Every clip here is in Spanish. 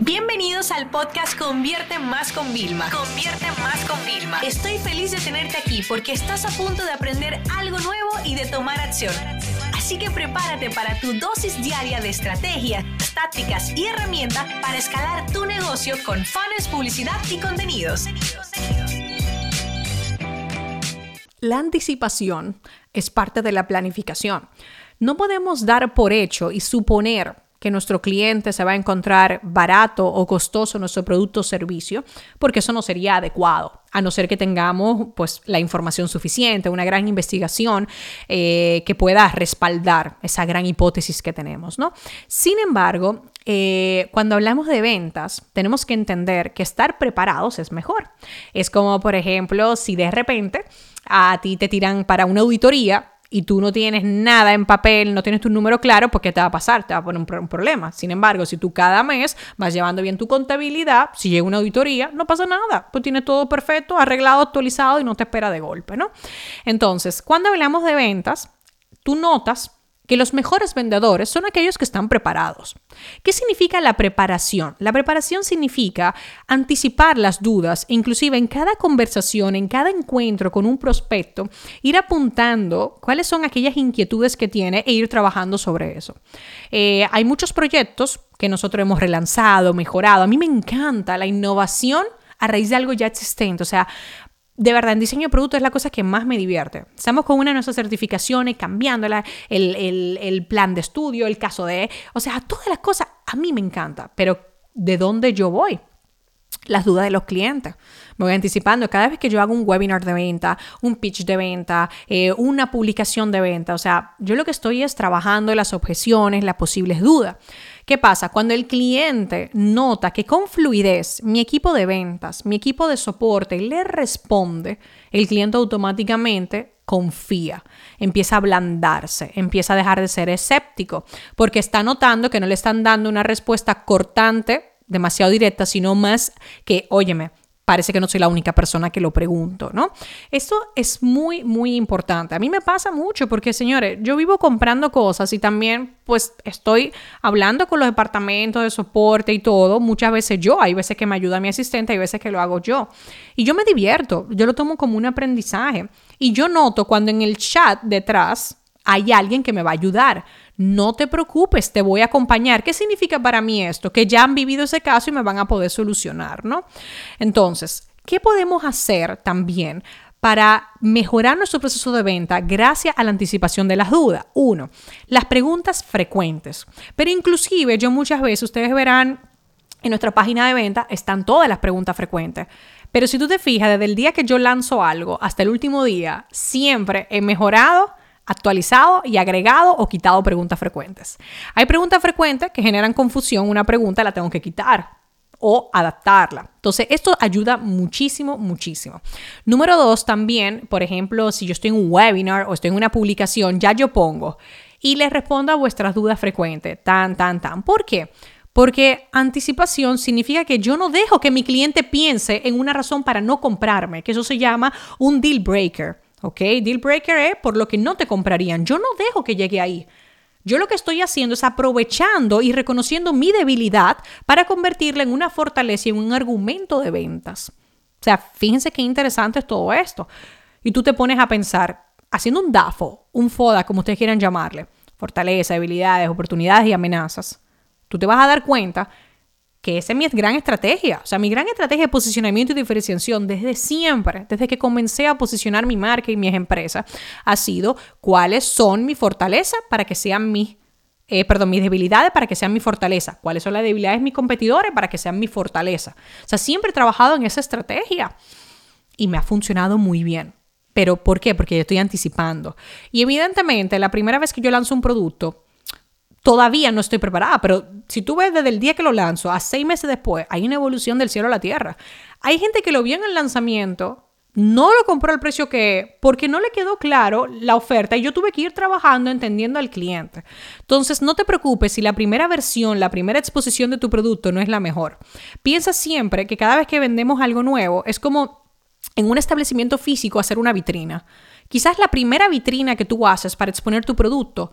Bienvenidos al podcast Convierte Más con Vilma. Convierte Más con Vilma. Estoy feliz de tenerte aquí porque estás a punto de aprender algo nuevo y de tomar acción. Así que prepárate para tu dosis diaria de estrategias, tácticas y herramientas para escalar tu negocio con fans, publicidad y contenidos. La anticipación es parte de la planificación. No podemos dar por hecho y suponer que nuestro cliente se va a encontrar barato o costoso nuestro producto o servicio, porque eso no sería adecuado, a no ser que tengamos pues la información suficiente, una gran investigación eh, que pueda respaldar esa gran hipótesis que tenemos, ¿no? Sin embargo, eh, cuando hablamos de ventas, tenemos que entender que estar preparados es mejor. Es como, por ejemplo, si de repente a ti te tiran para una auditoría, y tú no tienes nada en papel, no tienes tu número claro, pues ¿qué te va a pasar? Te va a poner un, problema. Sin embargo, si tú cada mes vas llevando bien tu contabilidad, si llega una auditoría, no pasa nada. Tú tienes todo perfecto, arreglado, actualizado y no te espera de golpe, ¿no? Entonces, cuando hablamos de ventas, tú notas que los mejores vendedores son aquellos que están preparados. ¿Qué significa la preparación? La preparación significa anticipar las dudas, inclusive en cada conversación, en cada encuentro con un prospecto, ir apuntando cuáles son aquellas inquietudes que tiene e ir trabajando sobre eso. Eh, hay muchos proyectos que nosotros hemos relanzado, mejorado. A mí me encanta la innovación a raíz de algo ya existente. O sea, de verdad, en diseño de producto es la cosa que más me divierte. Estamos con una de nuestras certificaciones, cambiándola, el, el, plan de estudio, el caso de... O sea, todas las cosas a mí me encanta, pero ¿de dónde yo voy? Las dudas de los clientes. Me voy anticipando. Cada vez que yo hago un webinar de venta, un pitch de venta, eh, una publicación de venta, o sea, yo lo que estoy es trabajando las objeciones, las posibles dudas. ¿Qué pasa? Cuando el cliente nota que con fluidez mi equipo de ventas, mi equipo de soporte le responde, el cliente automáticamente confía, empieza a ablandarse, empieza a dejar de ser escéptico, porque está notando que no le están dando una respuesta cortante, demasiado directa, sino más que, óyeme, parece que no soy la única persona que lo pregunto, ¿no? Esto es muy, muy importante. A mí me pasa mucho porque, señores, yo vivo comprando cosas y también, pues, estoy hablando con los departamentos de soporte y todo. Muchas veces yo, hay veces que me ayuda mi asistente, hay veces que lo hago yo. Y yo me divierto, yo lo tomo como un aprendizaje. Y yo noto cuando en el chat detrás hay alguien que me va a ayudar no te preocupes, te voy a acompañar. ¿Qué significa para mí esto? Que ya han vivido ese caso y me van a poder solucionar, ¿no? Entonces, ¿qué podemos hacer también para mejorar nuestro proceso de venta gracias a la anticipación de las dudas? Uno, las preguntas frecuentes. Pero inclusive yo muchas veces, ustedes verán en nuestra página de venta, están todas las preguntas frecuentes. Pero si tú te fijas, desde el día que yo lanzo algo hasta el último día, siempre he mejorado actualizado y agregado o quitado preguntas frecuentes. Hay preguntas frecuentes que generan confusión, una pregunta la tengo que quitar o adaptarla. Entonces, esto ayuda muchísimo, muchísimo. Número dos, también, por ejemplo, si yo estoy en un webinar o estoy en una publicación, ya yo pongo y les respondo a vuestras dudas frecuentes, tan, tan, tan. ¿Por qué? Porque anticipación significa que yo no dejo que mi cliente piense en una razón para no comprarme, que eso se llama un deal breaker. ¿Ok? Deal breaker es por lo que no te comprarían. Yo no dejo que llegue ahí. Yo lo que estoy haciendo es aprovechando y reconociendo mi debilidad para convertirla en una fortaleza y en un argumento de ventas. O sea, fíjense qué interesante es todo esto. Y tú te pones a pensar, haciendo un DAFO, un FODA, como ustedes quieran llamarle, fortaleza, debilidades, oportunidades y amenazas, tú te vas a dar cuenta que esa es mi gran estrategia. O sea, mi gran estrategia de posicionamiento y diferenciación desde siempre, desde que comencé a posicionar mi marca y mis empresas, ha sido cuáles son mis fortalezas para que sean mis, eh, perdón, mis debilidades para que sean mi fortaleza. Cuáles son las debilidades de mis competidores para que sean mi fortaleza. O sea, siempre he trabajado en esa estrategia y me ha funcionado muy bien. ¿Pero por qué? Porque yo estoy anticipando. Y evidentemente, la primera vez que yo lanzo un producto, todavía no estoy preparada, pero si tú ves desde el día que lo lanzo a seis meses después, hay una evolución del cielo a la tierra. Hay gente que lo vio en el lanzamiento, no lo compró al precio que porque no le quedó claro la oferta y yo tuve que ir trabajando entendiendo al cliente. Entonces, no te preocupes si la primera versión, la primera exposición de tu producto no es la mejor. Piensa siempre que cada vez que vendemos algo nuevo es como en un establecimiento físico hacer una vitrina. Quizás la primera vitrina que tú haces para exponer tu producto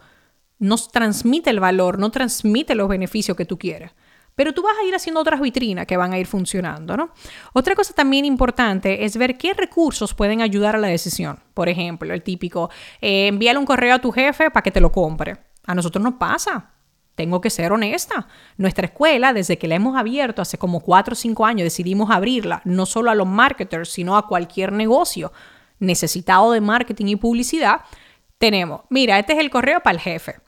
no transmite el valor, no transmite los beneficios que tú quieres. pero tú vas a ir haciendo otras vitrinas que van a ir funcionando, ¿no? Otra cosa también importante es ver qué recursos pueden ayudar a la decisión. Por ejemplo, el típico, eh, envíale un correo a tu jefe para que te lo compre. A nosotros no pasa. Tengo que ser honesta. Nuestra escuela, desde que la hemos abierto hace como 4 o 5 años, decidimos abrirla no solo a los marketers, sino a cualquier negocio necesitado de marketing y publicidad. Tenemos, mira, este es el correo para el jefe.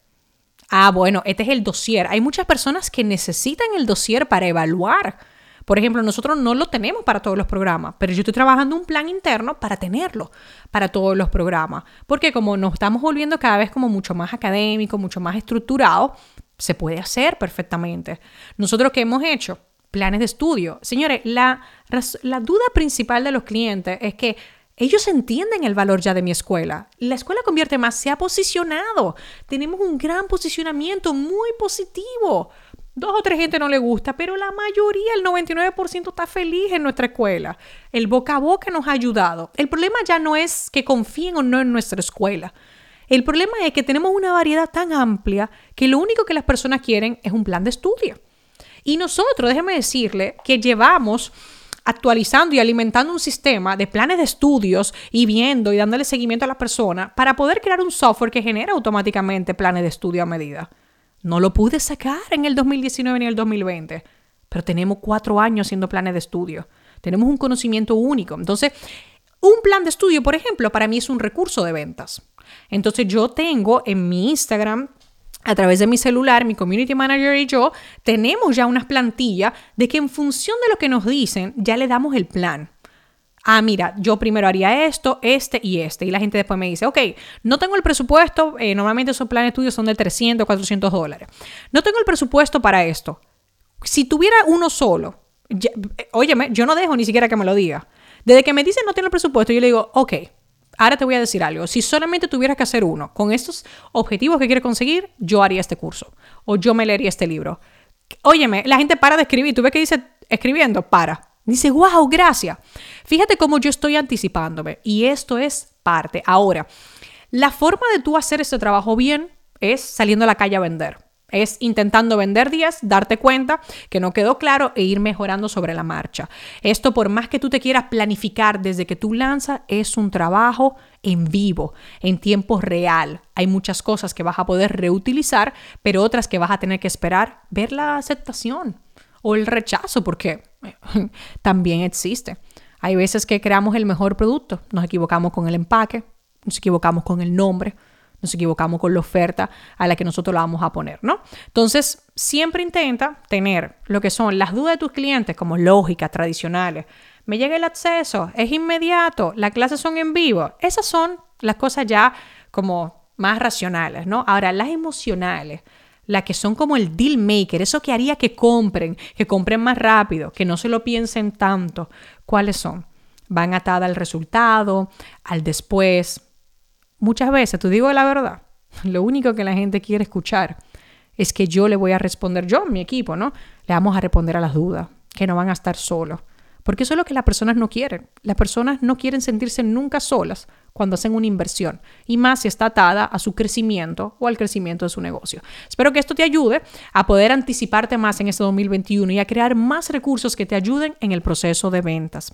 Ah, bueno, este es el dossier. Hay muchas personas que necesitan el dossier para evaluar. Por ejemplo, nosotros no lo tenemos para todos los programas, pero yo estoy trabajando un plan interno para tenerlo para todos los programas. Porque como nos estamos volviendo cada vez como mucho más académico, mucho más estructurado, se puede hacer perfectamente. Nosotros qué hemos hecho? Planes de estudio. Señores, la, la duda principal de los clientes es que ellos entienden el valor ya de mi escuela. La escuela convierte más, se ha posicionado. Tenemos un gran posicionamiento muy positivo. Dos o tres gente no le gusta, pero la mayoría, el 99% está feliz en nuestra escuela. El boca a boca nos ha ayudado. El problema ya no es que confíen o no en nuestra escuela. El problema es que tenemos una variedad tan amplia que lo único que las personas quieren es un plan de estudio. Y nosotros, déjeme decirle que llevamos actualizando y alimentando un sistema de planes de estudios y viendo y dándole seguimiento a la persona para poder crear un software que genera automáticamente planes de estudio a medida. No lo pude sacar en el 2019 ni el 2020, pero tenemos cuatro años haciendo planes de estudio. Tenemos un conocimiento único. Entonces, un plan de estudio, por ejemplo, para mí es un recurso de ventas. Entonces, yo tengo en mi Instagram a través de mi celular, mi community manager y yo, tenemos ya unas plantillas de que en función de lo que nos dicen, ya le damos el plan. Ah, mira, yo primero haría esto, este y este. Y la gente después me dice, ok, no tengo el presupuesto, eh, normalmente esos planes estudios son de 300, 400 dólares. No tengo el presupuesto para esto. Si tuviera uno solo, eh, óyeme, yo no dejo ni siquiera que me lo diga. Desde que me dicen no tengo el presupuesto, yo le digo, ok, Ahora te voy a decir algo. Si solamente tuvieras que hacer uno con estos objetivos que quieres conseguir, yo haría este curso o yo me leería este libro. Óyeme, la gente para de escribir. ¿Tú ves que dice escribiendo? Para. Dice, wow, gracias. Fíjate cómo yo estoy anticipándome. Y esto es parte. Ahora, la forma de tú hacer este trabajo bien es saliendo a la calle a vender es intentando vender 10, darte cuenta que no quedó claro e ir mejorando sobre la marcha. Esto por más que tú te quieras planificar desde que tú lanzas, es un trabajo en vivo, en tiempo real. Hay muchas cosas que vas a poder reutilizar, pero otras que vas a tener que esperar ver la aceptación o el rechazo, porque también existe. Hay veces que creamos el mejor producto, nos equivocamos con el empaque, nos equivocamos con el nombre, nos equivocamos con la oferta a la que nosotros la vamos a poner, ¿no? Entonces, siempre intenta tener lo que son las dudas de tus clientes como lógicas, tradicionales. Me llega el acceso, es inmediato, las clases son en vivo. Esas son las cosas ya como más racionales, ¿no? Ahora, las emocionales, las que son como el deal maker, eso que haría que compren, que compren más rápido, que no se lo piensen tanto. ¿Cuáles son? Van atadas al resultado, al después, Muchas veces, tú digo la verdad, lo único que la gente quiere escuchar es que yo le voy a responder, yo, mi equipo, ¿no? Le vamos a responder a las dudas, que no van a estar solos. Porque eso es lo que las personas no quieren. Las personas no quieren sentirse nunca solas cuando hacen una inversión, y más si está atada a su crecimiento o al crecimiento de su negocio. Espero que esto te ayude a poder anticiparte más en este 2021 y a crear más recursos que te ayuden en el proceso de ventas.